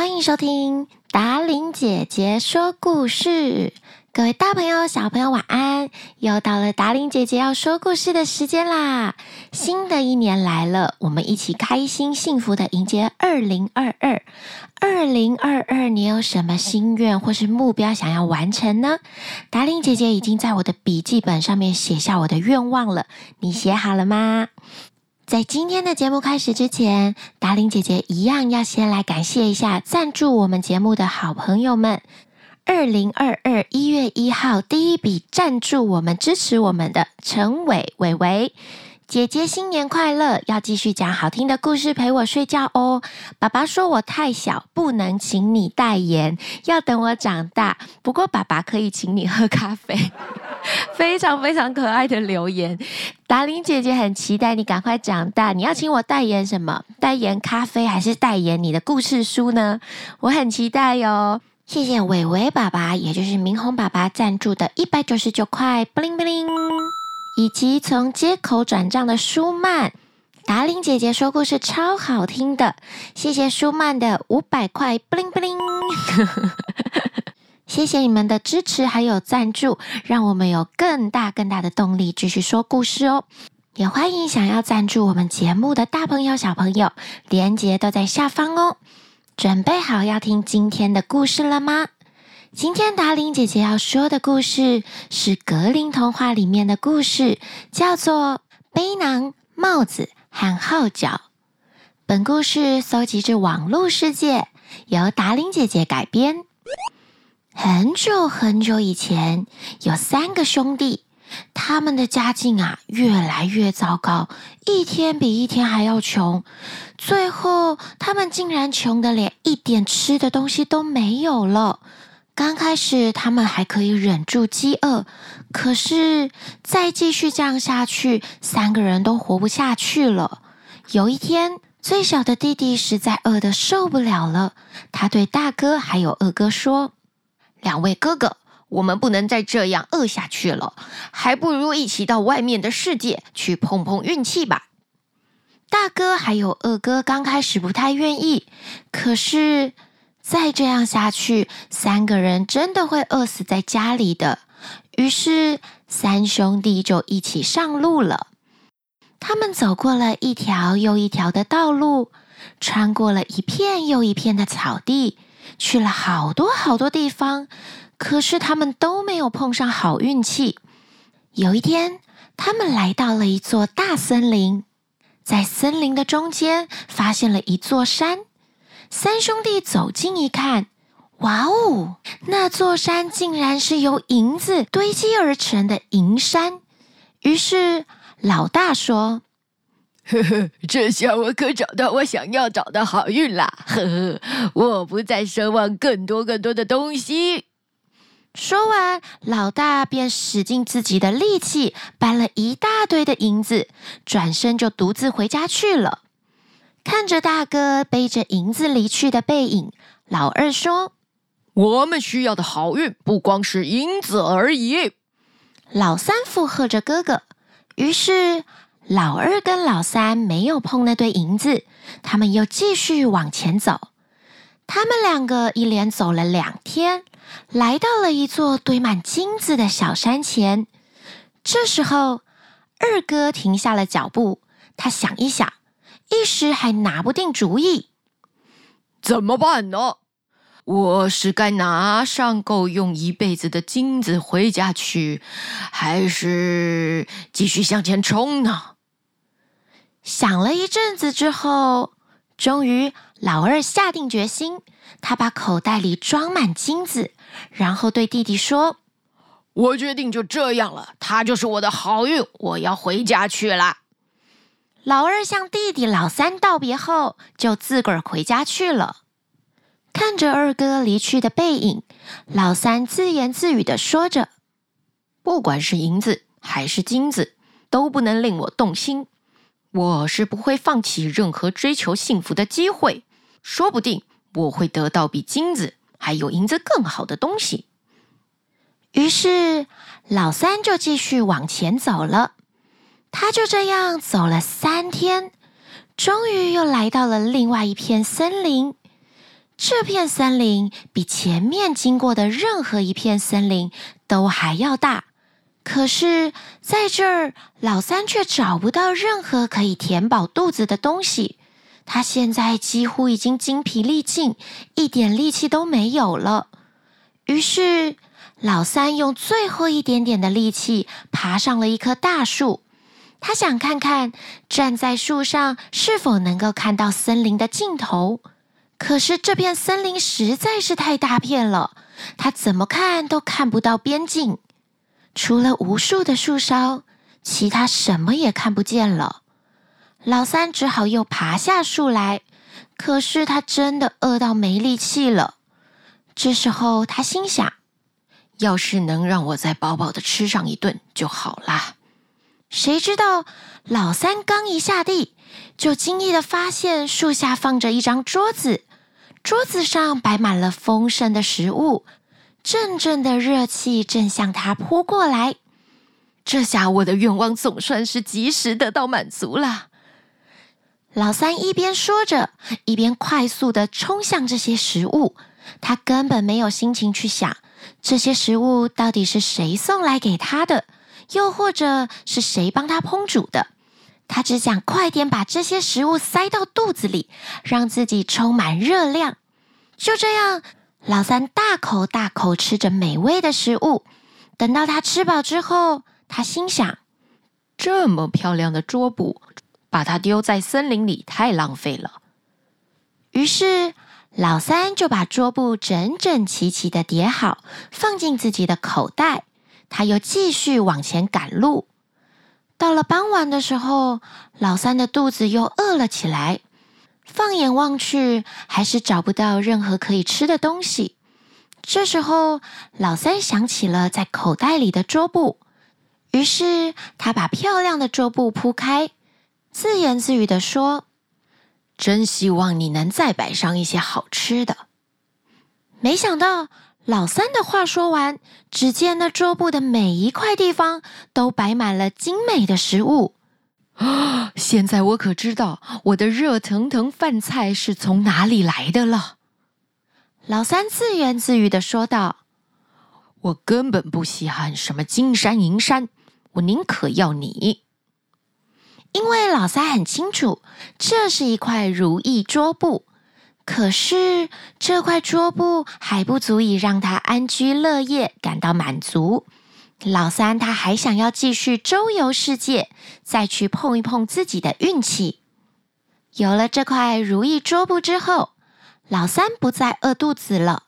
欢迎收听达玲姐姐说故事。各位大朋友、小朋友，晚安！又到了达玲姐姐要说故事的时间啦。新的一年来了，我们一起开心幸福的迎接二零二二。二零二二，你有什么心愿或是目标想要完成呢？达玲姐姐已经在我的笔记本上面写下我的愿望了，你写好了吗？在今天的节目开始之前，达玲姐姐一样要先来感谢一下赞助我们节目的好朋友们。二零二二一月一号第一笔赞助我们、支持我们的陈伟伟伟姐姐，新年快乐！要继续讲好听的故事陪我睡觉哦。爸爸说我太小，不能请你代言，要等我长大。不过爸爸可以请你喝咖啡。非常非常可爱的留言，达玲姐姐很期待你赶快长大。你要请我代言什么？代言咖啡还是代言你的故事书呢？我很期待哟。谢谢伟伟爸爸，也就是明宏爸爸赞助的一百九十九块布灵布灵，以及从街口转账的舒曼。达伶姐姐说故事超好听的，谢谢舒曼的五百块布灵布灵。谢谢你们的支持还有赞助，让我们有更大更大的动力继续说故事哦。也欢迎想要赞助我们节目的大朋友小朋友，链接都在下方哦。准备好要听今天的故事了吗？今天达玲姐姐要说的故事是格林童话里面的故事，叫做《背囊、帽子和号角》。本故事搜集自网络世界，由达玲姐姐改编。很久很久以前，有三个兄弟，他们的家境啊越来越糟糕，一天比一天还要穷。最后，他们竟然穷得连一点吃的东西都没有了。刚开始，他们还可以忍住饥饿，可是再继续这样下去，三个人都活不下去了。有一天，最小的弟弟实在饿得受不了了，他对大哥还有二哥说。两位哥哥，我们不能再这样饿下去了，还不如一起到外面的世界去碰碰运气吧。大哥还有二哥刚开始不太愿意，可是再这样下去，三个人真的会饿死在家里的。于是三兄弟就一起上路了。他们走过了一条又一条的道路，穿过了一片又一片的草地。去了好多好多地方，可是他们都没有碰上好运气。有一天，他们来到了一座大森林，在森林的中间发现了一座山。三兄弟走近一看，哇哦，那座山竟然是由银子堆积而成的银山。于是老大说。呵呵，这下我可找到我想要找的好运啦！呵呵，我不再奢望更多更多的东西。说完，老大便使尽自己的力气搬了一大堆的银子，转身就独自回家去了。看着大哥背着银子离去的背影，老二说：“我们需要的好运不光是银子而已。”老三附和着哥哥，于是。老二跟老三没有碰那堆银子，他们又继续往前走。他们两个一连走了两天，来到了一座堆满金子的小山前。这时候，二哥停下了脚步，他想一想，一时还拿不定主意。怎么办呢？我是该拿上够用一辈子的金子回家去，还是继续向前冲呢？想了一阵子之后，终于老二下定决心，他把口袋里装满金子，然后对弟弟说：“我决定就这样了，他就是我的好运，我要回家去了。”老二向弟弟老三道别后，就自个儿回家去了。看着二哥离去的背影，老三自言自语地说着：“不管是银子还是金子，都不能令我动心。”我是不会放弃任何追求幸福的机会，说不定我会得到比金子还有银子更好的东西。于是老三就继续往前走了。他就这样走了三天，终于又来到了另外一片森林。这片森林比前面经过的任何一片森林都还要大。可是，在这儿，老三却找不到任何可以填饱肚子的东西。他现在几乎已经精疲力尽，一点力气都没有了。于是，老三用最后一点点的力气爬上了一棵大树。他想看看站在树上是否能够看到森林的尽头。可是，这片森林实在是太大片了，他怎么看都看不到边境。除了无数的树梢，其他什么也看不见了。老三只好又爬下树来，可是他真的饿到没力气了。这时候，他心想：要是能让我再饱饱的吃上一顿就好啦。谁知道，老三刚一下地，就惊异的发现树下放着一张桌子，桌子上摆满了丰盛的食物。阵阵的热气正向他扑过来，这下我的愿望总算是及时得到满足了。老三一边说着，一边快速地冲向这些食物。他根本没有心情去想这些食物到底是谁送来给他的，又或者是谁帮他烹煮的。他只想快点把这些食物塞到肚子里，让自己充满热量。就这样。老三大口大口吃着美味的食物，等到他吃饱之后，他心想：这么漂亮的桌布，把它丢在森林里太浪费了。于是，老三就把桌布整整齐齐的叠好，放进自己的口袋。他又继续往前赶路。到了傍晚的时候，老三的肚子又饿了起来。放眼望去，还是找不到任何可以吃的东西。这时候，老三想起了在口袋里的桌布，于是他把漂亮的桌布铺开，自言自语地说：“真希望你能再摆上一些好吃的。”没想到，老三的话说完，只见那桌布的每一块地方都摆满了精美的食物。啊！现在我可知道我的热腾腾饭菜是从哪里来的了。老三自言自语的说道：“我根本不稀罕什么金山银山，我宁可要你。”因为老三很清楚，这是一块如意桌布，可是这块桌布还不足以让他安居乐业，感到满足。老三他还想要继续周游世界，再去碰一碰自己的运气。有了这块如意桌布之后，老三不再饿肚子了。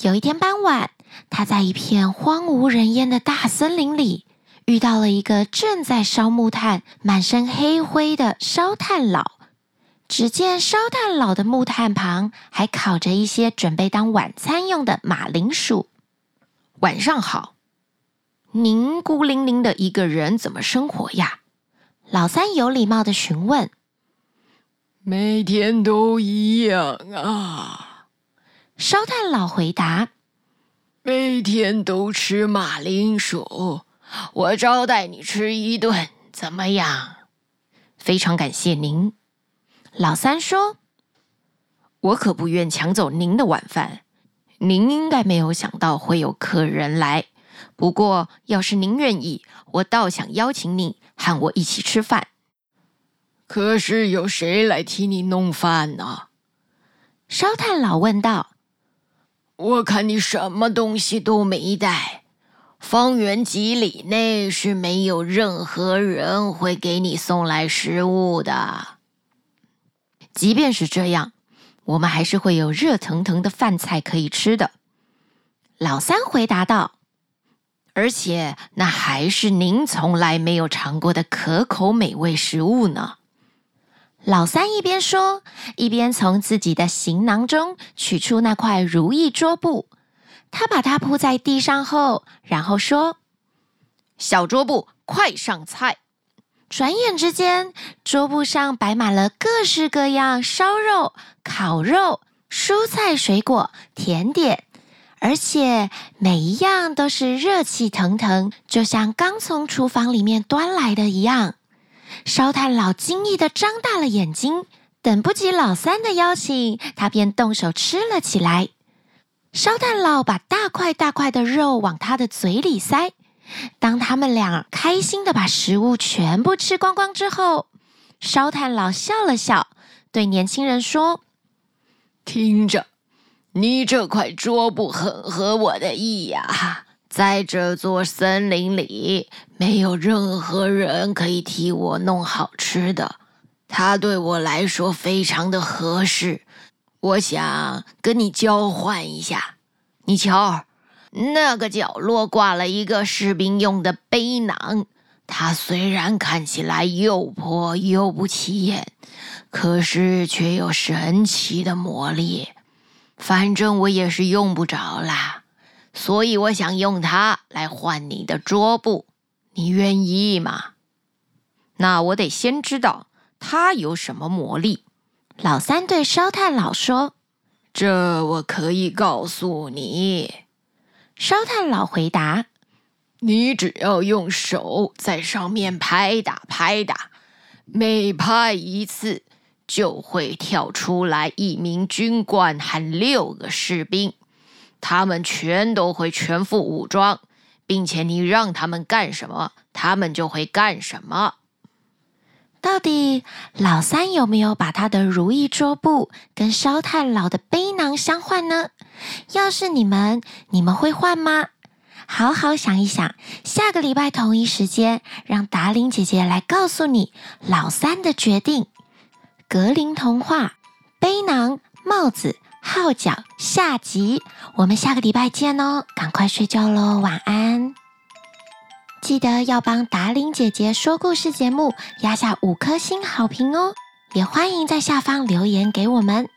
有一天傍晚，他在一片荒无人烟的大森林里，遇到了一个正在烧木炭、满身黑灰的烧炭佬。只见烧炭佬的木炭旁还烤着一些准备当晚餐用的马铃薯。晚上好。您孤零零的一个人怎么生活呀？老三有礼貌的询问。每天都一样啊。烧炭佬回答。每天都吃马铃薯，我招待你吃一顿，怎么样？非常感谢您。老三说。我可不愿抢走您的晚饭。您应该没有想到会有客人来。不过，要是您愿意，我倒想邀请你和我一起吃饭。可是有谁来替你弄饭呢？烧炭佬问道。我看你什么东西都没带，方圆几里内是没有任何人会给你送来食物的。即便是这样，我们还是会有热腾腾的饭菜可以吃的。老三回答道。而且那还是您从来没有尝过的可口美味食物呢。老三一边说，一边从自己的行囊中取出那块如意桌布。他把它铺在地上后，然后说：“小桌布，快上菜！”转眼之间，桌布上摆满了各式各样烧肉、烤肉、蔬菜、水果、甜点。而且每一样都是热气腾腾，就像刚从厨房里面端来的一样。烧炭佬惊异的张大了眼睛，等不及老三的邀请，他便动手吃了起来。烧炭佬把大块大块的肉往他的嘴里塞。当他们俩开心的把食物全部吃光光之后，烧炭佬笑了笑，对年轻人说：“听着，你这块桌布很合我的意呀。在这座森林里，没有任何人可以替我弄好吃的，它对我来说非常的合适。我想跟你交换一下，你瞧。”那个角落挂了一个士兵用的背囊，它虽然看起来又破又不起眼，可是却有神奇的魔力。反正我也是用不着啦，所以我想用它来换你的桌布，你愿意吗？那我得先知道它有什么魔力。老三对烧炭佬说：“这我可以告诉你。”烧炭佬回答：“你只要用手在上面拍打拍打，每拍一次就会跳出来一名军官和六个士兵，他们全都会全副武装，并且你让他们干什么，他们就会干什么。”到底老三有没有把他的如意桌布跟烧炭佬的背囊相换呢？要是你们，你们会换吗？好好想一想，下个礼拜同一时间，让达伶姐姐来告诉你老三的决定。格林童话，背囊、帽子、号角，下集，我们下个礼拜见哦！赶快睡觉喽，晚安。记得要帮达琳姐姐说故事节目压下五颗星好评哦，也欢迎在下方留言给我们。